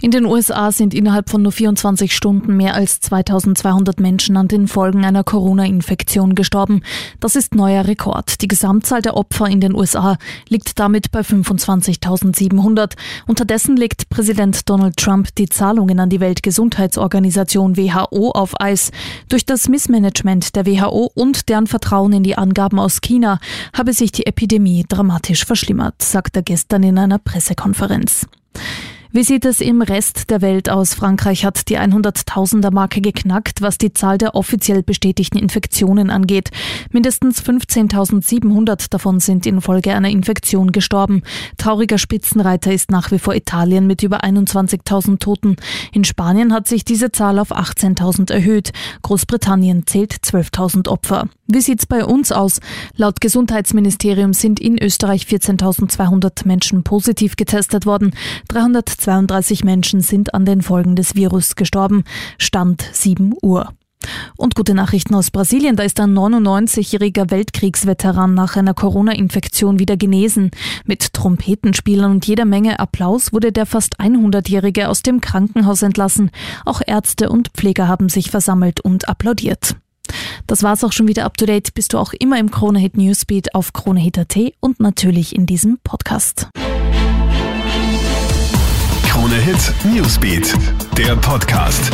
In den USA sind innerhalb von nur 24 Stunden mehr als 2200 Menschen an den Folgen einer Corona-Infektion gestorben. Das ist neuer Rekord. Die Gesamtzahl der Opfer in den USA liegt damit bei 25.700. Unterdessen legt Präsident Donald Trump die Zahlungen an die Weltgesundheitsorganisation WHO auf Eis. Durch das Missmanagement der WHO und deren Vertrauen in die Angaben aus China habe sich die Epidemie dramatisch verschlimmert, sagt er gestern in einer Pressekonferenz. Wie sieht es im Rest der Welt aus? Frankreich hat die 100.000er Marke geknackt, was die Zahl der offiziell bestätigten Infektionen angeht. Mindestens 15.700 davon sind infolge einer Infektion gestorben. Trauriger Spitzenreiter ist nach wie vor Italien mit über 21.000 Toten. In Spanien hat sich diese Zahl auf 18.000 erhöht. Großbritannien zählt 12.000 Opfer. Wie sieht's bei uns aus? Laut Gesundheitsministerium sind in Österreich 14.200 Menschen positiv getestet worden. 332 Menschen sind an den Folgen des Virus gestorben. Stand 7 Uhr. Und gute Nachrichten aus Brasilien. Da ist ein 99-jähriger Weltkriegsveteran nach einer Corona-Infektion wieder genesen. Mit Trompetenspielern und jeder Menge Applaus wurde der fast 100-jährige aus dem Krankenhaus entlassen. Auch Ärzte und Pfleger haben sich versammelt und applaudiert. Das war's auch schon wieder up to date. Bist du auch immer im Kronehit Newsbeat auf Kronehit.at und natürlich in diesem Podcast. Kronehit Newsbeat, der Podcast.